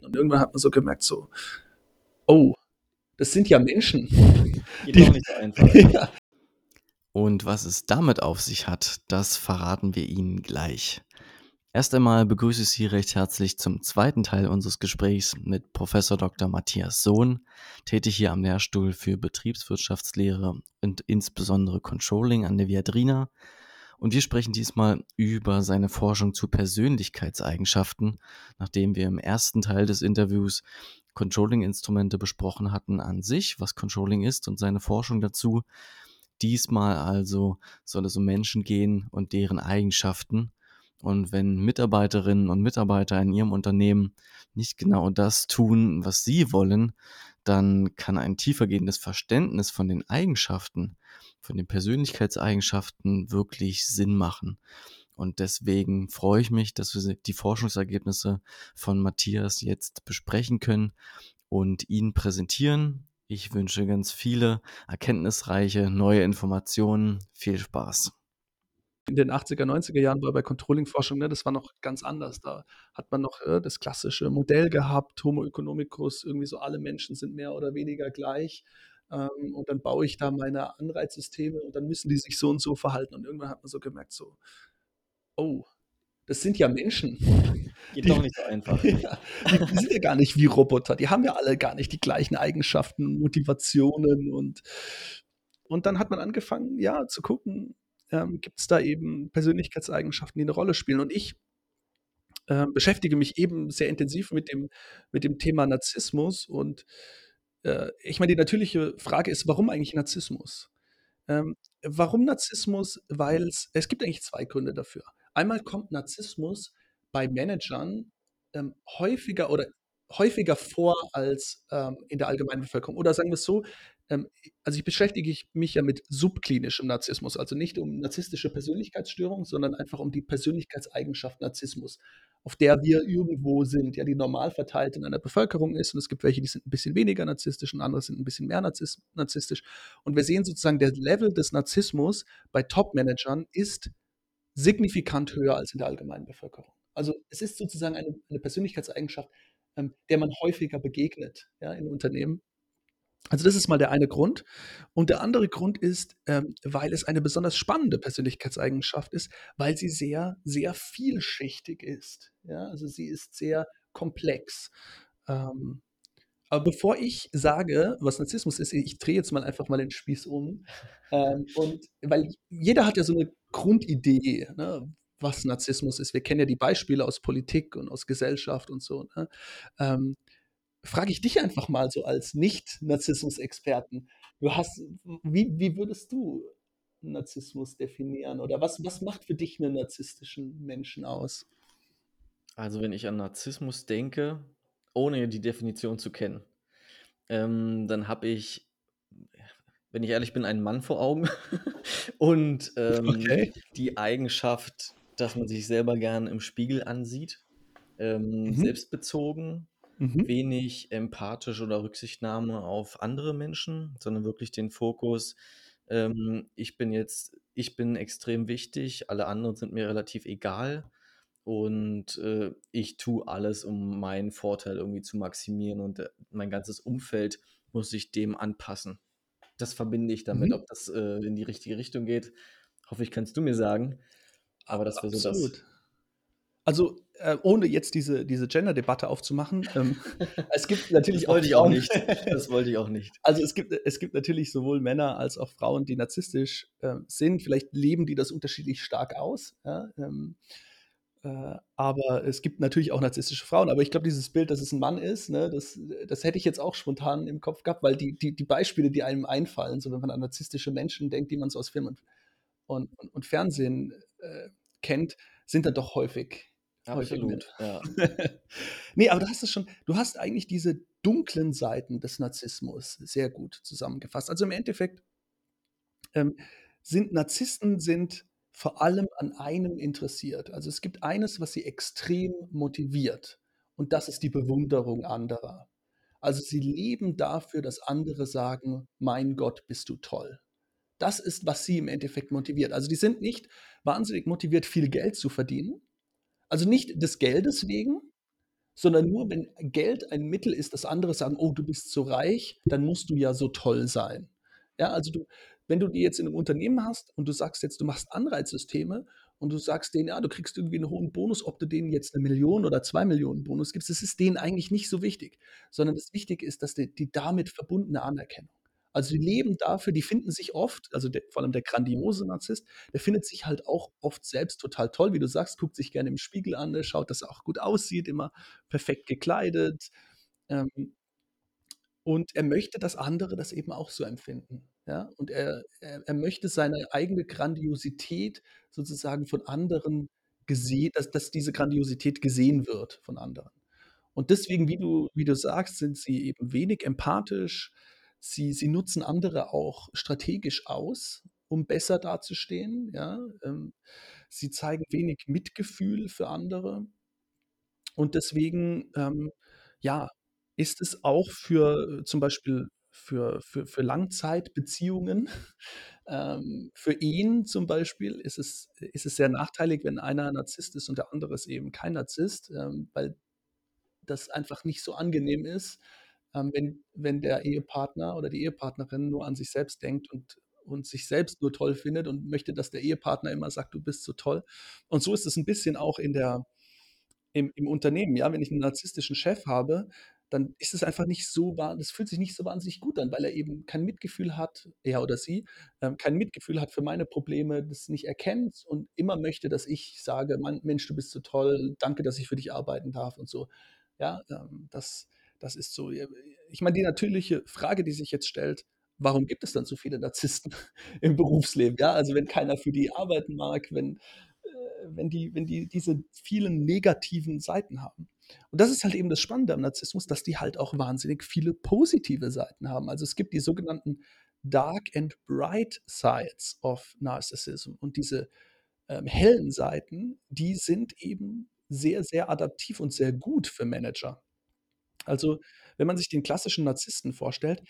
Und irgendwann hat man so gemerkt, so, oh, das sind ja Menschen. Geht auch nicht so einfach. ja. Und was es damit auf sich hat, das verraten wir Ihnen gleich. Erst einmal begrüße ich Sie recht herzlich zum zweiten Teil unseres Gesprächs mit Professor Dr. Matthias Sohn, tätig hier am Lehrstuhl für Betriebswirtschaftslehre und insbesondere Controlling an der Viadrina. Und wir sprechen diesmal über seine Forschung zu Persönlichkeitseigenschaften, nachdem wir im ersten Teil des Interviews Controlling-Instrumente besprochen hatten an sich, was Controlling ist und seine Forschung dazu. Diesmal also soll es um Menschen gehen und deren Eigenschaften. Und wenn Mitarbeiterinnen und Mitarbeiter in ihrem Unternehmen nicht genau das tun, was sie wollen, dann kann ein tiefergehendes Verständnis von den Eigenschaften, von den Persönlichkeitseigenschaften wirklich Sinn machen. Und deswegen freue ich mich, dass wir die Forschungsergebnisse von Matthias jetzt besprechen können und Ihnen präsentieren. Ich wünsche ganz viele erkenntnisreiche neue Informationen. Viel Spaß. In den 80er, 90er Jahren war bei Controlling-Forschung, ne, das war noch ganz anders. Da hat man noch äh, das klassische Modell gehabt, Homo economicus, irgendwie so alle Menschen sind mehr oder weniger gleich. Ähm, und dann baue ich da meine Anreizsysteme und dann müssen die sich so und so verhalten. Und irgendwann hat man so gemerkt, so, oh, das sind ja Menschen. Geht die, doch nicht so einfach. Ja, die, die, sind ja gar nicht wie Roboter. Die haben ja alle gar nicht die gleichen Eigenschaften, Motivationen und und dann hat man angefangen, ja, zu gucken, ähm, gibt es da eben Persönlichkeitseigenschaften, die eine Rolle spielen. Und ich äh, beschäftige mich eben sehr intensiv mit dem, mit dem Thema Narzissmus. Und äh, ich meine, die natürliche Frage ist, warum eigentlich Narzissmus? Ähm, warum Narzissmus? Weil es gibt eigentlich zwei Gründe dafür. Einmal kommt Narzissmus bei Managern ähm, häufiger oder häufiger vor als ähm, in der allgemeinen Bevölkerung. Oder sagen wir es so, also ich beschäftige mich ja mit subklinischem Narzissmus, also nicht um narzisstische Persönlichkeitsstörung, sondern einfach um die Persönlichkeitseigenschaft Narzissmus, auf der wir irgendwo sind, ja, die normal verteilt in einer Bevölkerung ist. Und es gibt welche, die sind ein bisschen weniger narzisstisch und andere sind ein bisschen mehr narzisstisch. Und wir sehen sozusagen, der Level des Narzissmus bei Top-Managern ist signifikant höher als in der allgemeinen Bevölkerung. Also es ist sozusagen eine, eine Persönlichkeitseigenschaft, ähm, der man häufiger begegnet ja, in Unternehmen. Also das ist mal der eine Grund. Und der andere Grund ist, ähm, weil es eine besonders spannende Persönlichkeitseigenschaft ist, weil sie sehr, sehr vielschichtig ist. Ja? Also sie ist sehr komplex. Ähm, aber bevor ich sage, was Narzissmus ist, ich drehe jetzt mal einfach mal den Spieß um. Ähm, und weil jeder hat ja so eine Grundidee, ne, was Narzissmus ist. Wir kennen ja die Beispiele aus Politik und aus Gesellschaft und so. Ne? Ähm, frage ich dich einfach mal so als Nicht-Narzissmus-Experten. Du hast, wie, wie würdest du Narzissmus definieren? Oder was, was macht für dich einen narzisstischen Menschen aus? Also, wenn ich an Narzissmus denke, ohne die Definition zu kennen, ähm, dann habe ich, wenn ich ehrlich bin, einen Mann vor Augen und ähm, okay. die Eigenschaft, dass man sich selber gern im Spiegel ansieht, ähm, mhm. selbstbezogen, mhm. wenig empathisch oder Rücksichtnahme auf andere Menschen, sondern wirklich den Fokus, ähm, ich bin jetzt, ich bin extrem wichtig, alle anderen sind mir relativ egal und äh, ich tue alles, um meinen Vorteil irgendwie zu maximieren und äh, mein ganzes Umfeld muss sich dem anpassen. Das verbinde ich damit. Mhm. Ob das äh, in die richtige Richtung geht, hoffe ich, kannst du mir sagen. Aber das wäre so das. Also äh, ohne jetzt diese, diese Gender-Debatte aufzumachen, ähm, es gibt natürlich das wollte ich auch nicht. Das wollte ich auch nicht. Also es gibt, es gibt natürlich sowohl Männer als auch Frauen, die narzisstisch äh, sind. Vielleicht leben die das unterschiedlich stark aus. Ja? Ähm, äh, aber es gibt natürlich auch narzisstische Frauen. Aber ich glaube, dieses Bild, dass es ein Mann ist, ne, das, das hätte ich jetzt auch spontan im Kopf gehabt, weil die, die, die Beispiele, die einem einfallen, so wenn man an narzisstische Menschen denkt, die man so aus Film und, und, und, und Fernsehen äh, kennt, sind dann doch häufig. Absolut, ja. nee, aber du hast es schon, du hast eigentlich diese dunklen Seiten des Narzissmus sehr gut zusammengefasst. Also im Endeffekt ähm, sind Narzissten sind vor allem an einem interessiert. Also es gibt eines, was sie extrem motiviert und das ist die Bewunderung anderer. Also sie leben dafür, dass andere sagen, mein Gott, bist du toll. Das ist, was sie im Endeffekt motiviert. Also die sind nicht wahnsinnig motiviert, viel Geld zu verdienen. Also nicht des Geldes wegen, sondern nur, wenn Geld ein Mittel ist, dass andere sagen: „Oh, du bist so reich, dann musst du ja so toll sein.“ Ja, also du wenn du die jetzt in 'nem Unternehmen hast und du sagst jetzt, du machst Anreizsysteme und du sagst denen: „Ja, du kriegst irgendwie 'n hohen Bonus“, ob du denen jetzt 1.000.000 oder 2.000.000 Bonus gibst, das ist denen eigentlich nicht so wichtig, sondern das Wichtige ist, dass die die damit verbundene Anerkennung. Also, die leben dafür die finden sich oft also, der vor allem der grandiose Narzisst, der findet sich halt auch oft selbst total toll, wie du sagst, guckt sich gerne im Spiegel an, der schaut, dass er auch gut aussieht, immer perfekt gekleidet, ähm und er möchte, dass andere das eben auch so empfinden, ja? Und er er er möchte seine eigene Grandiosität sozusagen von anderen gese dass dass diese Grandiosität gesehen wird von anderen. Und deswegen, wie du wie du sagst, sind sie eben wenig empathisch. Sie sie nutzen andere auch strategisch aus, um besser dazustehen, ja? Ähm, sie zeigen wenig Mitgefühl für andere. Und deswegen, ähm, ja, ist es auch für zum Beispiel für für für Langzeitbeziehungen, ähm, für Ehen zum Beispiel ist es ist es sehr nachteilig, wenn einer Narzisst ist und der andere ist eben kein Narzisst, ähm, weil das einfach nicht so angenehm ist, ähm, wenn wenn der Ehepartner oder die Ehepartnerin nur an sich selbst denkt und und sich selbst nur toll findet und möchte, dass der Ehepartner immer sagt: „Du bist so toll.“ Und so ist es 'n bisschen auch in der im im Unternehmen, ja? Wenn ich 'n narzisstischen Chef habe, dann ist es einfach nicht so das fühlt sich nicht so wahnsinnig gut an, weil er eben kein Mitgefühl hat er oder sie, ähm, kein Mitgefühl hat für meine Probleme, das nicht erkennt und immer möchte, dass ich sage: „Mann Mensch, du bist so toll. Danke, dass ich für dich arbeiten darf“ und so. Ja, ähm, das das ist so, ich meine, die natürliche Frage, die sich jetzt stellt: „Warum gibt es dann so viele Narzissten im Berufsleben?“ Ja, also, wenn keiner für die arbeiten mag, wenn äh, wenn die wenn die diese vielen negativen Seiten haben. Und das ist halt eben das Spannende am Narzissmus, dass die halt auch wahnsinnig viele positive Seiten haben. Also, es gibt die sogenannten Dark and Bright Sides of Narcissism. Und diese, ähm, hellen Seiten, die sind eben sehr, sehr adaptiv und sehr gut für Manager. Also, wenn man sich den klassischen Narzissten vorstellt,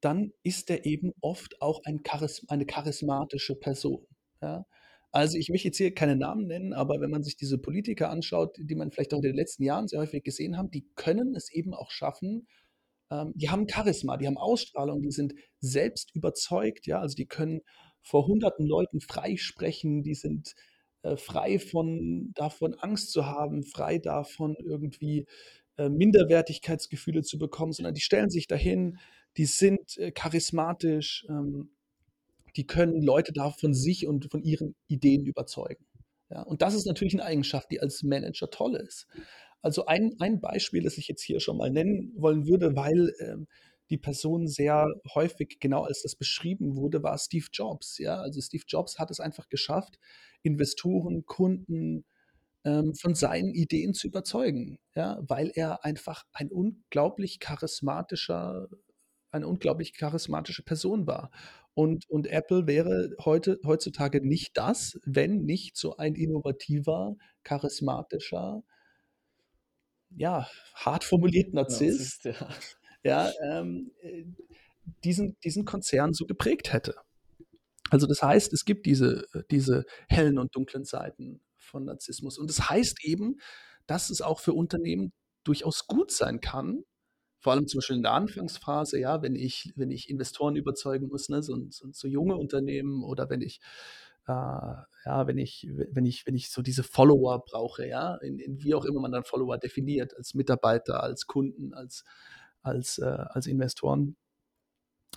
dann ist der eben oft auch ein charis eine charismatische Person, ja? Also, ich möchte jetzt hier keine Namen nennen, aber wenn man sich diese Politiker anschaut, die man vielleicht auch in den letzten Jahren sehr häufig gesehen haben, die können es eben auch schaffen ähm, die haben Charisma, die haben Ausstrahlung, die sind selbst überzeugt, ja? Also, die können vor Hunderten Leuten frei sprechen, die sind, äh, frei von davon, Angst zu haben, frei davon, irgendwie, äh, Minderwertigkeitsgefühle zu bekommen, sondern die stellen sich dahin, die sind, äh, charismatisch, ähm, die können Leute da von sich und von ihren Ideen überzeugen, ja? Und das ist natürlich 'ne Eigenschaft, die als Manager toll ist. Also, ein ein Beispiel, das ich jetzt hier schon mal nennen wollen würde, weil, ähm, die Person sehr häufig genau als das beschrieben wurde, war Steve Jobs, ja? Also, Steve Jobs hat es einfach geschafft, Investoren, Kunden, ähm, von seinen Ideen zu überzeugen, ja? Weil er einfach ein unglaublich charismatischer eine unglaublich charismatische Person war. Und und Apple wäre heute heutzutage nicht das, wenn nicht so ein innovativer, charismatischer ja, hart formuliert Narzisst, ja. ja, ähm, äh, diesen diesen Konzern so geprägt hätte. Also, das heißt, es gibt diese diese hellen und dunklen Seiten von Narzissmus. Und das heißt eben, dass es auch für Unternehmen durchaus gut sein kann, vor allem zum Beispiel in der Anfangsphase, ja, wenn ich wenn ich Investoren überzeugen muss, ne, so so so junge Unternehmen oder wenn ich, äh ja, wenn ich we wenn ich wenn ich so diese Follower brauche, ja, in in wie auch immer man dann Follower definiert, als Mitarbeiter, als Kunden, als als, äh als Investoren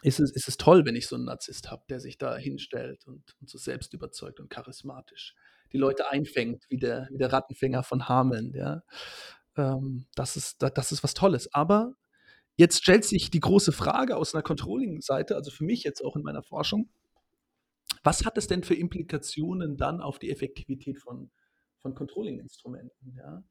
ist es ist es toll, wenn ich so 'n Narzisst habe, der sich da hinstellt und und so selbstüberzeugt und charismatisch die Leute einfängt, wie der wie der Rattenfänger von Hameln, ja? Ähm, das ist da das ist was Tolles. Aber jetzt stellt sich die große Frage aus 'ner Controlling-Seite, also, für mich jetzt auch in meiner Forschung: Was hat es denn für Implikationen dann auf die Effektivität von von Controlling-Instrumenten, ja?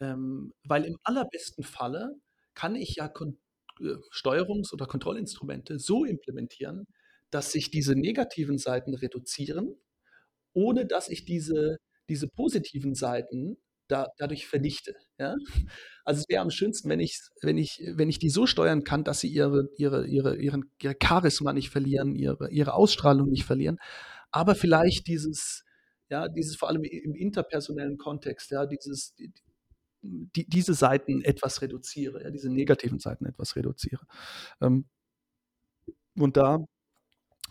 Ähm, weil im allerbesten Falle kann ich ja Kon äh, Steuerungs oder Kontrollinstrumente so implementieren, dass sich diese negativen Seiten reduzieren, ohne dass ich diese diese positiven Seiten da dadurch vernichte, ja? Also, es wäre am schönsten, wenn ich's wenn ich wenn ich die so steuern kann, dass sie ihre ihre ihre ihren ihr Charisma nicht verlieren, ihre ihre Ausstrahlung nicht verlieren, aber vielleicht dieses ja, dieses vor allem im interpersonellen Kontext, ja, dieses die die, diese Seiten etwas reduziere, ja, diese negativen Seiten etwas reduziere. Ähm, und da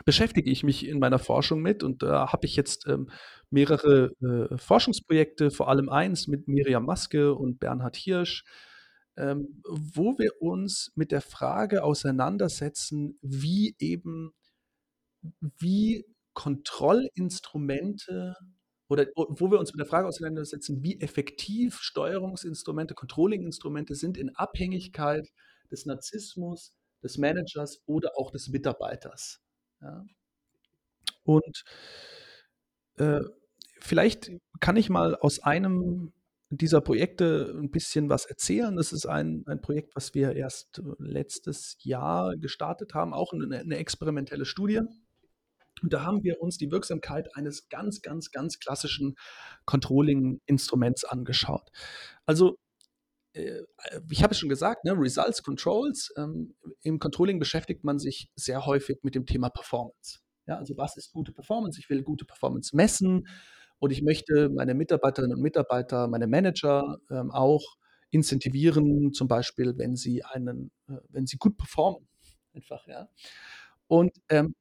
beschäftige ich mich in meiner Forschung mit und da habe ich jetzt ähm, mehrere äh, Forschungsprojekte, vor allem eins mit Miriam Maske und Bernhard Hirsch, ähm, wo wir uns mit der Frage auseinandersetzen, wie eben, wie Kontrollinstrumente oder wo wir uns mit der Frage auseinandersetzen, wie effektiv Steuerungsinstrumente, Controllinginstrumente sind in Abhängigkeit des Narzissmus, des Managers oder auch des Mitarbeiters. Ja. Und äh, vielleicht kann ich mal aus einem dieser Projekte ein bisschen was erzählen. Das ist ein, ein Projekt, was wir erst letztes Jahr gestartet haben, auch eine, eine experimentelle Studie. Und da haben wir uns die Wirksamkeit eines ganz, ganz, ganz klassischen Controlling-Instruments angeschaut. Also äh, ich habe es schon gesagt, ne, Results Controls. Ähm, Im Controlling beschäftigt man sich sehr häufig mit dem Thema Performance. Ja, also was ist gute Performance? Ich will gute Performance messen und ich möchte meine Mitarbeiterinnen und Mitarbeiter, meine Manager ähm, auch incentivieren, zum Beispiel, wenn sie einen, äh, wenn sie gut performen. Einfach, ja. Und ähm,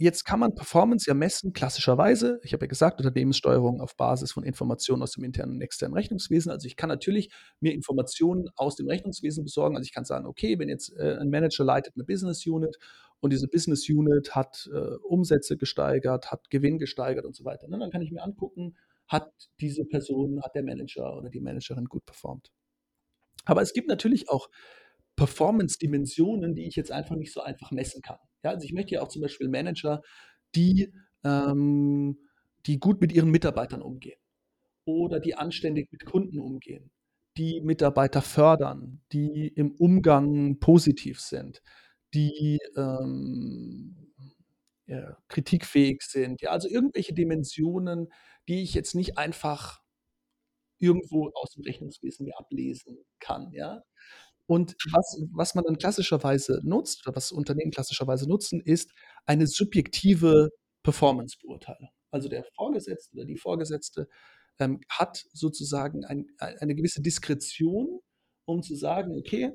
Jetzt kann man Performance ja messen, klassischerweise. Ich habe ja gesagt, Unternehmenssteuerung auf Basis von Informationen aus dem internen und externen Rechnungswesen. Also ich kann natürlich mir Informationen aus dem Rechnungswesen besorgen. Also ich kann sagen, okay, wenn jetzt äh, ein Manager leitet eine Business Unit und diese Business Unit hat äh, Umsätze gesteigert, hat Gewinn gesteigert und so weiter, ne, dann kann ich mir angucken, hat diese Person, hat der Manager oder die Managerin gut performt. Aber es gibt natürlich auch Performance-Dimensionen, die ich jetzt einfach nicht so einfach messen kann. Ja, also ich möchte ja auch zum Beispiel Manager, die, ähm, die gut mit ihren Mitarbeitern umgehen oder die anständig mit Kunden umgehen, die Mitarbeiter fördern, die im Umgang positiv sind, die ähm, ja, kritikfähig sind. Ja, also irgendwelche Dimensionen, die ich jetzt nicht einfach irgendwo aus dem Rechnungswesen mir ablesen kann. Ja? Und was, was man dann klassischerweise nutzt oder was Unternehmen klassischerweise nutzen, ist eine subjektive Performance-Beurteilung. Also der Vorgesetzte oder die Vorgesetzte ähm, hat sozusagen ein, eine gewisse Diskretion, um zu sagen, okay,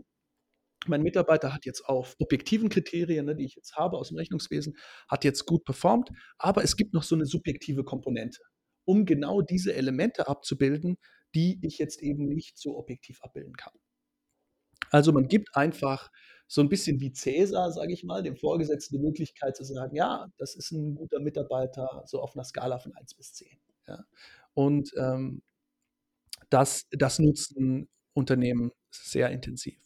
mein Mitarbeiter hat jetzt auf objektiven Kriterien, ne, die ich jetzt habe aus dem Rechnungswesen, hat jetzt gut performt, aber es gibt noch so eine subjektive Komponente, um genau diese Elemente abzubilden, die ich jetzt eben nicht so objektiv abbilden kann. Also man gibt einfach so ein bisschen wie Cäsar, sage ich mal, dem Vorgesetzten die Möglichkeit zu sagen, ja, das ist ein guter Mitarbeiter, so auf einer Skala von 1 bis 10. Ja. Und ähm, das, das nutzen Unternehmen sehr intensiv.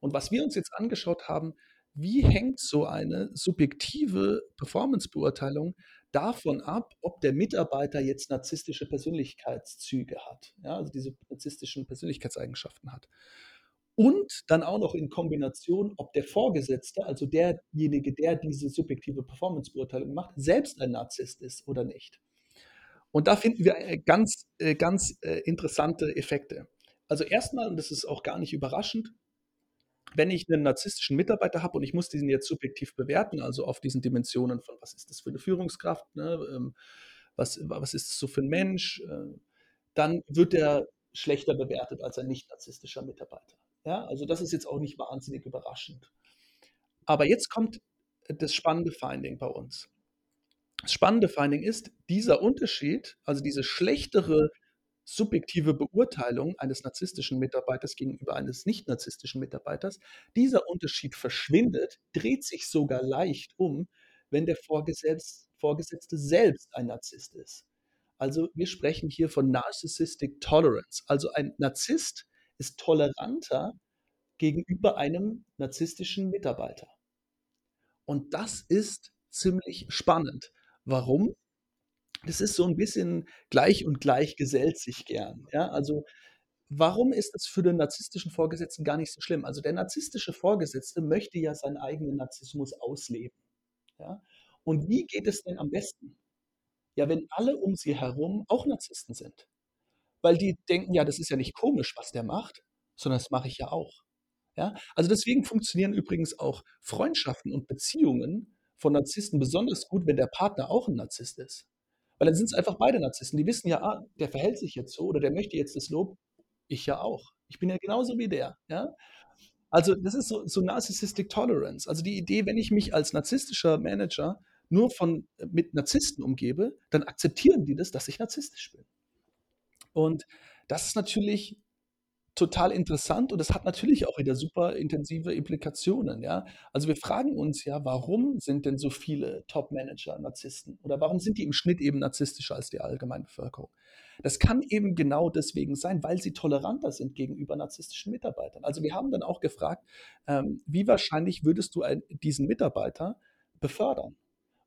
Und was wir uns jetzt angeschaut haben, wie hängt so eine subjektive Performance-Beurteilung davon ab, ob der Mitarbeiter jetzt narzisstische Persönlichkeitszüge hat, ja, also diese narzisstischen Persönlichkeitseigenschaften hat. Und dann auch noch in Kombination, ob der Vorgesetzte, also derjenige, der diese subjektive Performance-Beurteilung macht, selbst ein Narzisst ist oder nicht. Und da finden wir äh, ganz, äh, ganz äh, interessante Effekte. Also erstmal, und das ist auch gar nicht überraschend, wenn ich einen narzisstischen Mitarbeiter habe und ich muss diesen jetzt subjektiv bewerten, also auf diesen Dimensionen von, was ist das für eine Führungskraft, ne, ähm, was, was ist das so für ein Mensch, dann wird er schlechter bewertet als ein nicht narzisstischer Mitarbeiter. Ja, also das ist jetzt auch nicht wahnsinnig überraschend. Aber jetzt kommt das spannende Finding bei uns. Das spannende Finding ist, dieser Unterschied, also diese schlechtere subjektive Beurteilung eines narzisstischen Mitarbeiters gegenüber eines nicht narzisstischen Mitarbeiters, dieser Unterschied verschwindet, dreht sich sogar leicht um, wenn der Vorgesetzte selbst ein Narzisst ist. Also wir sprechen hier von Narcissistic Tolerance. Also ein Narzisst ist toleranter gegenüber einem narzisstischen Mitarbeiter. Und das ist ziemlich spannend. Warum? Das ist so ein bisschen gleich und gleich gesellt sich gern. Ja? Also warum ist das für den narzisstischen Vorgesetzten gar nicht so schlimm? Also der narzisstische Vorgesetzte möchte ja seinen eigenen Narzissmus ausleben. Ja? Und wie geht es denn am besten? Ja, wenn alle um sie herum auch Narzissten sind weil die denken, ja, das ist ja nicht komisch, was der macht, sondern das mache ich ja auch. Ja? Also deswegen funktionieren übrigens auch Freundschaften und Beziehungen von Narzissten besonders gut, wenn der Partner auch ein Narzisst ist. Weil dann sind es einfach beide Narzissten. Die wissen ja, ah, der verhält sich jetzt so oder der möchte jetzt das Lob, ich ja auch. Ich bin ja genauso wie der, ja? Also, das ist so so Narcissistic Tolerance. Also, die Idee, wenn ich mich als narzisstischer Manager nur von äh, mit Narzissten umgebe, dann akzeptieren die das, dass ich narzisstisch bin. Und das ist natürlich total interessant und das hat natürlich auch wieder super intensive Implikationen, ja. Also, wir fragen uns ja, warum sind denn so viele Top-Manager Narzissten oder warum sind die im Schnitt eben narzisstischer als die Allgemeinbevölkerung? Das kann eben genau deswegen sein, weil sie toleranter sind gegenüber narzisstischen Mitarbeitern. Also, wir haben dann auch gefragt, ähm, wie wahrscheinlich würdest du ein diesen Mitarbeiter befördern?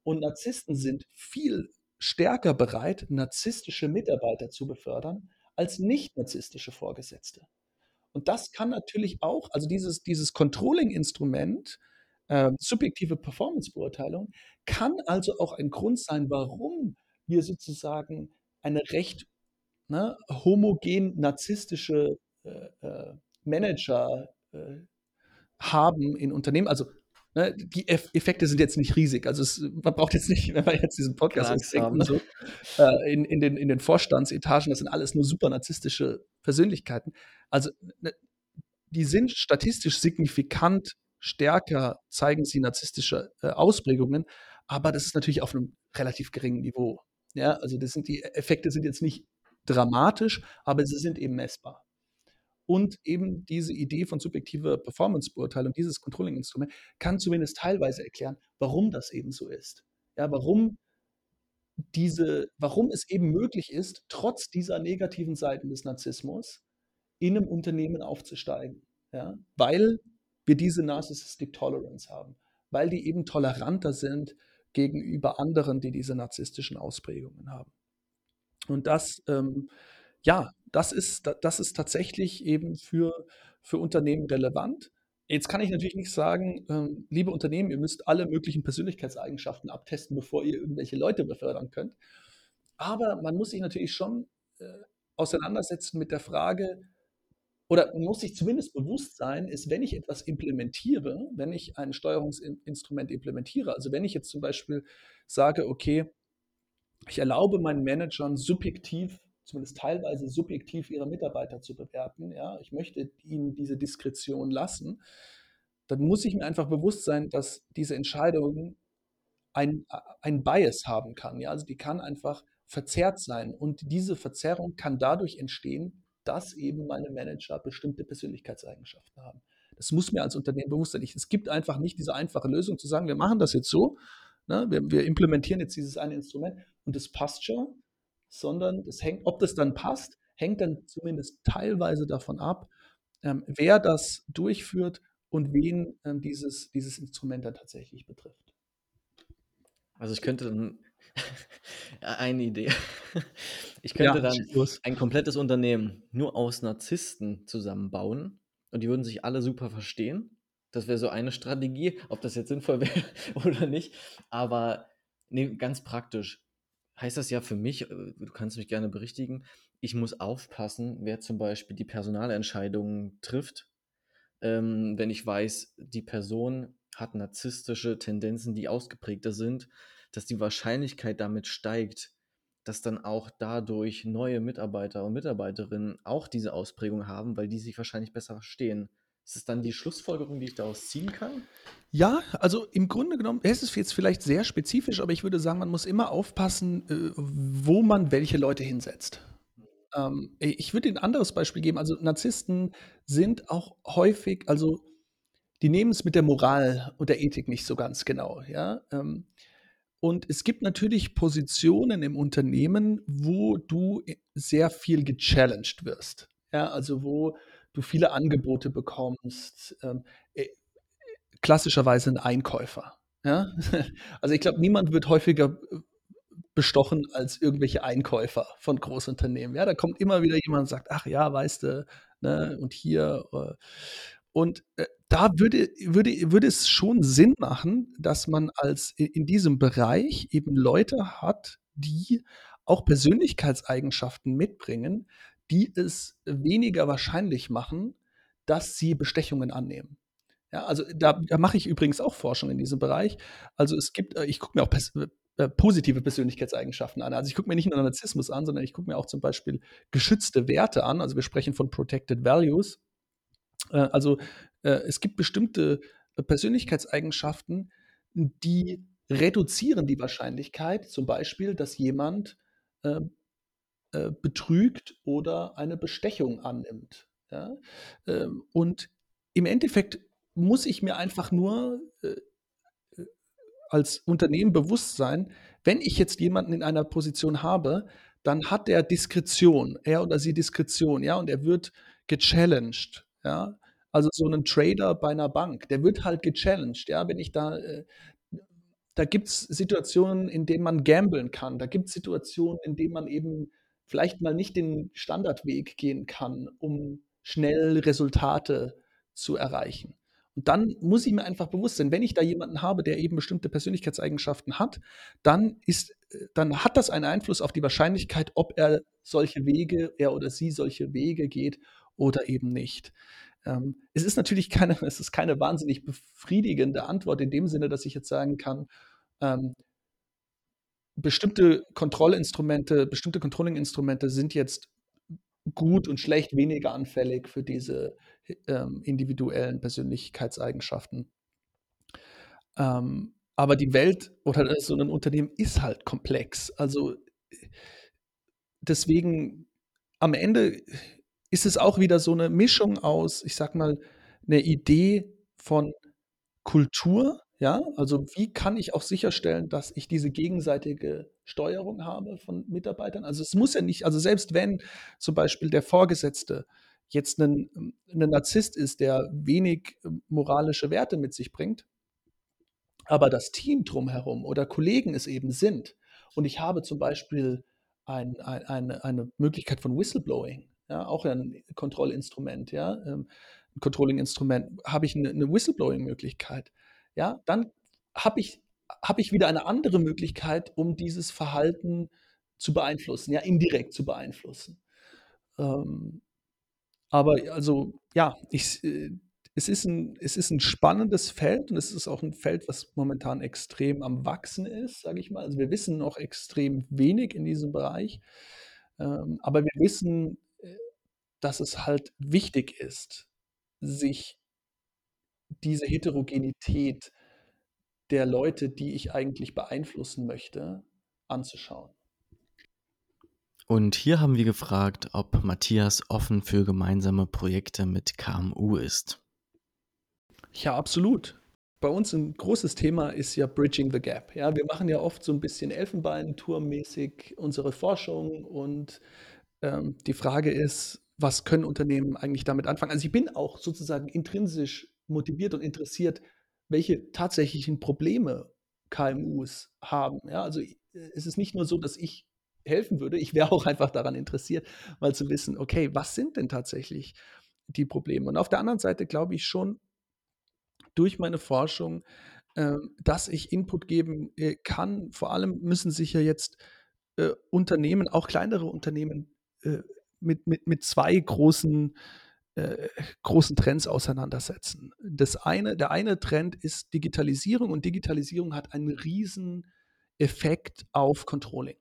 Und Narzissten sind viel stärker bereit, narzisstische Mitarbeiter zu befördern als nicht narzisstische Vorgesetzte. Und das kann natürlich auch, also dieses, dieses Controlling-Instrument, äh, subjektive Performance-Beurteilung, kann also auch ein Grund sein, warum wir sozusagen eine recht ne, homogen narzisstische äh, äh, Manager äh, haben in Unternehmen. Also ne, die Effekte sind jetzt nicht riesig. Also es, man braucht jetzt nicht, wenn man jetzt diesen Podcast denkt, so, äh, in, in, den, in den Vorstandsetagen, das sind alles nur super narzisstische Persönlichkeiten. Also ne, die sind statistisch signifikant stärker, zeigen sie narzisstische äh, Ausprägungen, aber das ist natürlich auf einem relativ geringen Niveau. Ja, also das sind die Effekte sind jetzt nicht dramatisch, aber sie sind eben messbar. Und eben diese Idee von subjektiver Performance-Beurteilung, dieses Controlling-Instrument, kann zumindest teilweise erklären, warum das eben so ist. Ja, warum diese, warum es eben möglich ist, trotz dieser negativen Seiten des Narzissmus in einem Unternehmen aufzusteigen. Ja? Weil wir diese Narcissistic Tolerance haben, weil die eben toleranter sind gegenüber anderen, die diese narzisstischen Ausprägungen haben. Und das, ähm, ja, das ist, das ist tatsächlich eben für, für Unternehmen relevant. Jetzt kann ich natürlich nicht sagen, ähm, liebe Unternehmen, ihr müsst alle möglichen Persönlichkeitseigenschaften abtesten, bevor ihr irgendwelche Leute befördern könnt. Aber man muss sich natürlich schon äh, auseinandersetzen mit der Frage, oder man muss sich zumindest bewusst sein, ist, wenn ich etwas implementiere, wenn ich ein Steuerungsinstrument implementiere, also wenn ich jetzt zum Beispiel sage, okay, ich erlaube meinen Managern subjektiv, zumindest teilweise subjektiv ihre Mitarbeiter zu bewerten, ja, ich möchte ihnen diese Diskretion lassen, dann muss ich mir einfach bewusst sein, dass diese Entscheidung ein, ein Bias haben kann. Ja? Also die kann einfach verzerrt sein. Und diese Verzerrung kann dadurch entstehen, dass eben meine Manager bestimmte Persönlichkeitseigenschaften haben. Das muss mir als Unternehmen bewusst sein. Es gibt einfach nicht diese einfache Lösung zu sagen, wir machen das jetzt so, ne, wir, wir, implementieren jetzt dieses eine Instrument und das passt schon, sondern es hängt, ob das dann passt, hängt dann zumindest teilweise davon ab, ähm, wer das durchführt und wen ähm, dieses, dieses Instrument dann tatsächlich betrifft. Also ich könnte dann Eine Idee. Ich könnte Ja, dann ein komplettes Unternehmen nur aus Narzissten zusammenbauen und die würden sich alle super verstehen. Das wäre so eine Strategie, ob das jetzt sinnvoll wäre oder nicht. Aber ne, ganz praktisch heißt das ja für mich, äh, du kannst mich gerne berichtigen, ich muss aufpassen, wer zum Beispiel die Personalentscheidungen trifft. Ähm, wenn ich weiß, die Person hat narzisstische Tendenzen, die ausgeprägter sind, dass die Wahrscheinlichkeit damit steigt, dass dann auch dadurch neue Mitarbeiter und Mitarbeiterinnen auch diese Ausprägung haben, weil die sich wahrscheinlich besser verstehen. Ist es dann die Schlussfolgerung, die ich daraus ziehen kann? Ja, also im Grunde genommen, es ist jetzt vielleicht sehr spezifisch, aber ich würde sagen, man muss immer aufpassen, äh, wo man welche Leute hinsetzt. Ähm, ich würde ein anderes Beispiel geben. Also Narzissten sind auch häufig, also die nehmen es mit der Moral und der Ethik nicht so ganz genau. Ja? Ähm, und es gibt natürlich Positionen im Unternehmen, wo du äh, sehr viel gechallenged wirst. Ja, also wo du viele Angebote bekommst. Ähm, äh, klassischerweise ein Einkäufer. Ja? Also ich glaube, niemand wird häufiger äh, bestochen als irgendwelche Einkäufer von Großunternehmen. Ja, da kommt immer wieder jemand und sagt, ach ja, weißt du, ne, und hier. Äh, und da würde, würde, würde es schon Sinn machen, dass man als in diesem Bereich eben Leute hat, die auch Persönlichkeitseigenschaften mitbringen, die es weniger wahrscheinlich machen, dass sie Bestechungen annehmen. Ja, also da, da mache ich übrigens auch Forschung in diesem Bereich. Also es gibt, äh, ich gucke mir auch pers äh, positive Persönlichkeitseigenschaften an. Also ich gucke mir nicht nur Narzissmus an, sondern ich gucke mir auch zum Beispiel geschützte Werte an. Also wir sprechen von Protected Values. Äh, also äh, es gibt bestimmte Persönlichkeitseigenschaften, die reduzieren die Wahrscheinlichkeit, zum Beispiel, dass jemand äh, betrügt oder eine Bestechung annimmt. Ja? Ähm, und im Endeffekt muss ich mir einfach nur äh, äh, als Unternehmen bewusst sein, wenn ich jetzt jemanden in einer Position habe, dann hat er Diskretion, er oder sie Diskretion, ja, und er wird gechallenged, ja. Also so ein Trader bei einer Bank, der wird halt gechallenged, ja, wenn ich da, äh, da gibt es Situationen, in denen man gamblen kann, da gibt es Situationen, in denen man eben vielleicht mal nicht den Standardweg gehen kann, um schnell Resultate zu erreichen. Und dann muss ich mir einfach bewusst sein, wenn ich da jemanden habe, der eben bestimmte Persönlichkeitseigenschaften hat, dann ist, dann hat das einen Einfluss auf die Wahrscheinlichkeit, ob er solche Wege, er oder sie solche Wege geht oder eben nicht. Ähm, es ist natürlich keine, es ist keine wahnsinnig befriedigende Antwort in dem Sinne, dass ich jetzt sagen kann, ähm, bestimmte Kontrollinstrumente, bestimmte Controlling-Instrumente sind jetzt gut und schlecht weniger anfällig für diese ähm, individuellen Persönlichkeitseigenschaften. Ähm, aber die Welt oder so ein Unternehmen ist halt komplex. Also deswegen am Ende ist es auch wieder so eine Mischung aus, ich sag mal, eine Idee von Kultur, ja, also wie kann ich auch sicherstellen, dass ich diese gegenseitige Steuerung habe von Mitarbeitern? Also es muss ja nicht, also selbst wenn zum Beispiel der Vorgesetzte jetzt ein, ein Narzisst ist, der wenig ähm, moralische Werte mit sich bringt, aber das Team drumherum oder Kollegen es eben sind und ich habe zum Beispiel ein, ein, eine, eine Möglichkeit von Whistleblowing, ja, auch ein Kontrollinstrument, ja, ähm, ein Controlling-Instrument, habe ich eine, eine Whistleblowing-Möglichkeit ja, dann habe ich, hab ich wieder eine andere Möglichkeit, um dieses Verhalten zu beeinflussen, ja, indirekt zu beeinflussen. Ähm, aber also, ja, ich, äh, es, ist ein, es ist ein spannendes Feld und es ist auch ein Feld, was momentan extrem am Wachsen ist, sage ich mal. Also wir wissen noch extrem wenig in diesem Bereich, ähm, aber wir wissen, äh, dass es halt wichtig ist, sich diese Heterogenität der Leute, die ich eigentlich beeinflussen möchte, anzuschauen. Und hier haben wir gefragt, ob Matthias offen für gemeinsame Projekte mit KMU ist. Ja, absolut. Bei uns ein großes Thema ist ja Bridging the Gap. Ja, wir machen ja oft so ein bisschen Elfenbeinturmmäßig unsere Forschung und ähm, die Frage ist, was können Unternehmen eigentlich damit anfangen? Also ich bin auch sozusagen intrinsisch motiviert und interessiert, welche tatsächlichen Probleme KMUs haben. Ja, also äh, es ist nicht nur so, dass ich helfen würde, ich wäre auch einfach daran interessiert, mal zu wissen, okay, was sind denn tatsächlich die Probleme? Und auf der anderen Seite glaube ich schon durch meine Forschung, äh, dass ich Input geben äh, kann. Vor allem müssen sich ja jetzt äh, Unternehmen, auch kleinere Unternehmen, äh, mit, mit, mit zwei großen äh, großen Trends auseinandersetzen. Das eine, der eine Trend ist Digitalisierung und Digitalisierung hat einen riesen Effekt auf Controlling.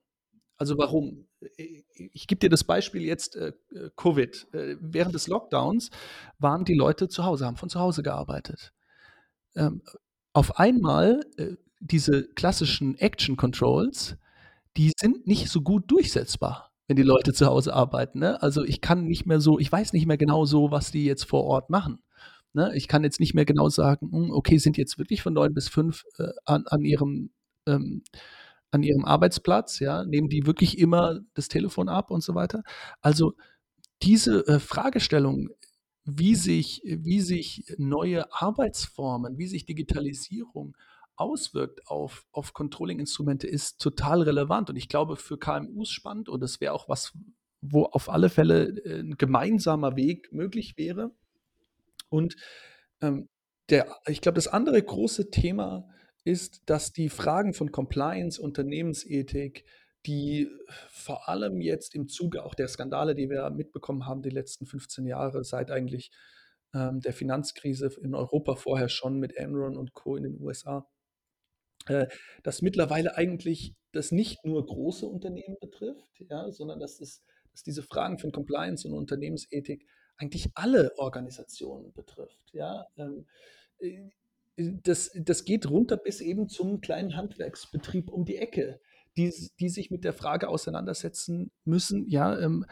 Also warum? Äh, ich gebe dir das Beispiel jetzt äh, Covid. Äh, während des Lockdowns waren die Leute zu Hause, haben von zu Hause gearbeitet. Ähm, auf einmal äh, diese klassischen Action Controls, die sind nicht so gut durchsetzbar wenn die Leute zu Hause arbeiten. Ne? Also ich kann nicht mehr so, ich weiß nicht mehr genau so, was die jetzt vor Ort machen. Ne? Ich kann jetzt nicht mehr genau sagen, hm, okay, sind jetzt wirklich von neun bis fünf äh, an, an ihrem ähm, an ihrem Arbeitsplatz, ja, nehmen die wirklich immer das Telefon ab und so weiter. Also diese äh, Fragestellung, wie sich, wie sich neue Arbeitsformen, wie sich Digitalisierung auswirkt auf, auf Controlling-Instrumente, ist total relevant. Und ich glaube, für KMUs spannend und das wäre auch was, wo auf alle Fälle äh, ein gemeinsamer Weg möglich wäre. Und ähm, der, ich glaube, das andere große Thema ist, dass die Fragen von Compliance, Unternehmensethik, die vor allem jetzt im Zuge auch der Skandale, die wir mitbekommen haben, die letzten 15 Jahre, seit eigentlich ähm, der Finanzkrise in Europa vorher schon mit Enron und Co. in den USA, dass mittlerweile eigentlich das nicht nur große Unternehmen betrifft, ja, sondern dass, es, dass diese Fragen von Compliance und Unternehmensethik eigentlich alle Organisationen betrifft. Ja. Ähm, äh, das, das geht runter bis eben zum kleinen Handwerksbetrieb um die Ecke, die, die sich mit der Frage auseinandersetzen müssen, ja, ähm,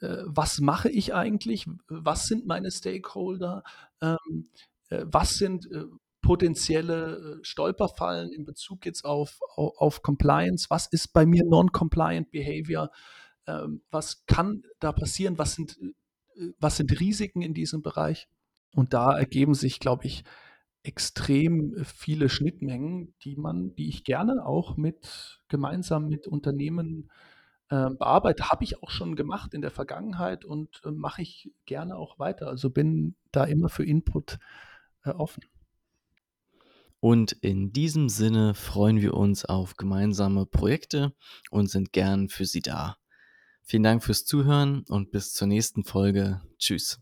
äh, was mache ich eigentlich? Was sind meine Stakeholder? Ähm, äh, was sind äh, potenzielle äh, Stolperfallen in Bezug jetzt auf, auf, auf Compliance? Was ist bei mir Non-Compliant Behavior? Ähm, was kann da passieren? Was sind, äh, was sind Risiken in diesem Bereich? Und da ergeben sich, glaube ich, extrem äh, viele Schnittmengen, die man, die ich gerne auch mit gemeinsam mit Unternehmen äh, bearbeite. Habe ich auch schon gemacht in der Vergangenheit und mache ich gerne auch weiter. Also bin da immer für Input offen. Und in diesem Sinne freuen wir uns auf gemeinsame Projekte und sind gern für Sie da. Vielen Dank fürs Zuhören und bis zur nächsten Folge. Tschüss.